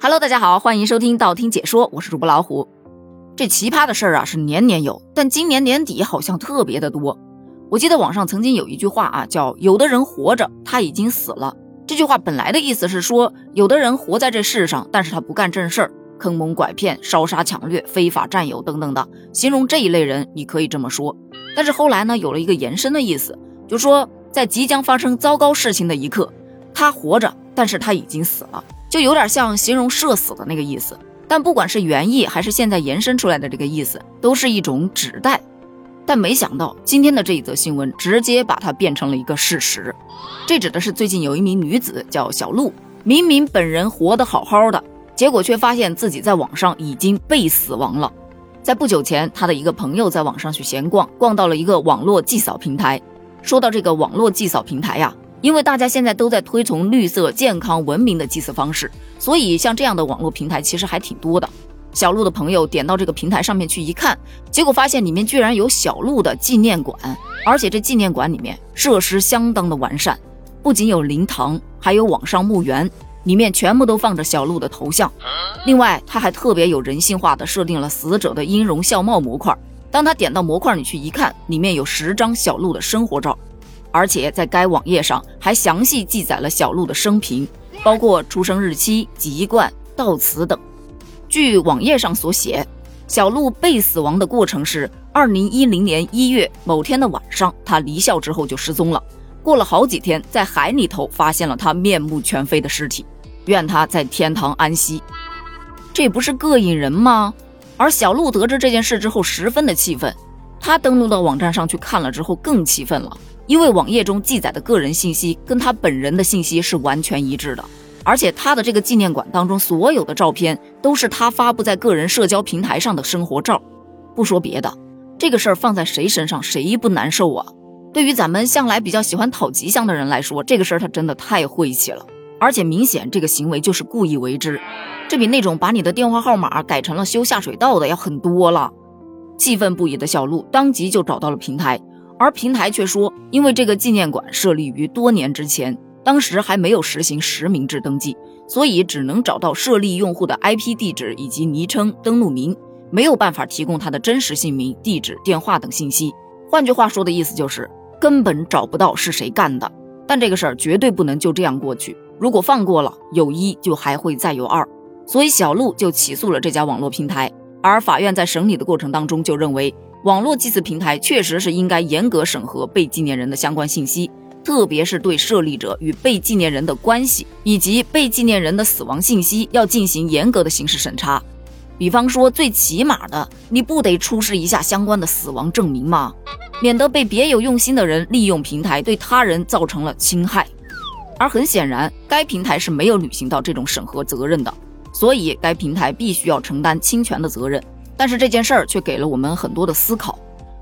Hello，大家好，欢迎收听道听解说，我是主播老虎。这奇葩的事儿啊是年年有，但今年年底好像特别的多。我记得网上曾经有一句话啊，叫“有的人活着，他已经死了”。这句话本来的意思是说，有的人活在这世上，但是他不干正事儿，坑蒙拐骗、烧杀抢掠、非法占有等等的，形容这一类人，你可以这么说。但是后来呢，有了一个延伸的意思，就说在即将发生糟糕事情的一刻，他活着，但是他已经死了。就有点像形容社死的那个意思，但不管是原意还是现在延伸出来的这个意思，都是一种指代。但没想到今天的这一则新闻直接把它变成了一个事实。这指的是最近有一名女子叫小鹿，明明本人活得好好的，结果却发现自己在网上已经被死亡了。在不久前，她的一个朋友在网上去闲逛，逛到了一个网络祭扫平台。说到这个网络祭扫平台呀。因为大家现在都在推崇绿色、健康、文明的祭祀方式，所以像这样的网络平台其实还挺多的。小鹿的朋友点到这个平台上面去一看，结果发现里面居然有小鹿的纪念馆，而且这纪念馆里面设施相当的完善，不仅有灵堂，还有网上墓园，里面全部都放着小鹿的头像。另外，他还特别有人性化的设定了死者的音容笑貌模块。当他点到模块里去一看，里面有十张小鹿的生活照。而且在该网页上还详细记载了小鹿的生平，包括出生日期、籍贯、悼词等。据网页上所写，小鹿被死亡的过程是：二零一零年一月某天的晚上，他离校之后就失踪了。过了好几天，在海里头发现了他面目全非的尸体。愿他在天堂安息。这不是膈应人吗？而小鹿得知这件事之后，十分的气愤。他登录到网站上去看了之后，更气愤了。因为网页中记载的个人信息跟他本人的信息是完全一致的，而且他的这个纪念馆当中所有的照片都是他发布在个人社交平台上的生活照。不说别的，这个事儿放在谁身上谁不难受啊？对于咱们向来比较喜欢讨吉祥的人来说，这个事儿他真的太晦气了，而且明显这个行为就是故意为之，这比那种把你的电话号码改成了修下水道的要狠多了。气愤不已的小鹿当即就找到了平台。而平台却说，因为这个纪念馆设立于多年之前，当时还没有实行实名制登记，所以只能找到设立用户的 IP 地址以及昵称、登录名，没有办法提供他的真实姓名、地址、电话等信息。换句话说的意思就是，根本找不到是谁干的。但这个事儿绝对不能就这样过去，如果放过了，有一就还会再有二。所以小鹿就起诉了这家网络平台，而法院在审理的过程当中就认为。网络祭祀平台确实是应该严格审核被纪念人的相关信息，特别是对设立者与被纪念人的关系以及被纪念人的死亡信息要进行严格的刑事审查。比方说，最起码的，你不得出示一下相关的死亡证明吗？免得被别有用心的人利用平台对他人造成了侵害。而很显然，该平台是没有履行到这种审核责任的，所以该平台必须要承担侵权的责任。但是这件事儿却给了我们很多的思考。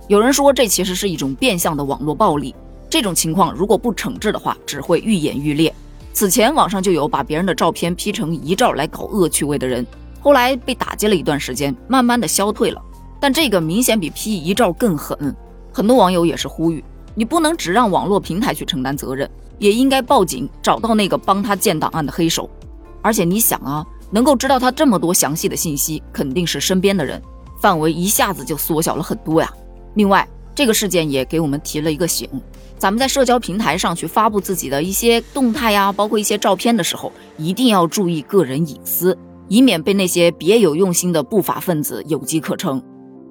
有人说，这其实是一种变相的网络暴力。这种情况如果不惩治的话，只会愈演愈烈。此前网上就有把别人的照片 P 成遗照来搞恶趣味的人，后来被打击了一段时间，慢慢的消退了。但这个明显比 P 遗照更狠。很多网友也是呼吁，你不能只让网络平台去承担责任，也应该报警，找到那个帮他建档案的黑手。而且你想啊。能够知道他这么多详细的信息，肯定是身边的人，范围一下子就缩小了很多呀。另外，这个事件也给我们提了一个醒：咱们在社交平台上去发布自己的一些动态呀，包括一些照片的时候，一定要注意个人隐私，以免被那些别有用心的不法分子有机可乘。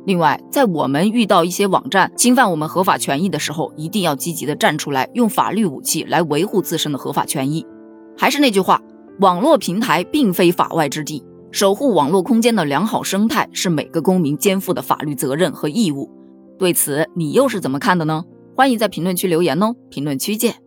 另外，在我们遇到一些网站侵犯我们合法权益的时候，一定要积极的站出来，用法律武器来维护自身的合法权益。还是那句话。网络平台并非法外之地，守护网络空间的良好生态是每个公民肩负的法律责任和义务。对此，你又是怎么看的呢？欢迎在评论区留言哦！评论区见。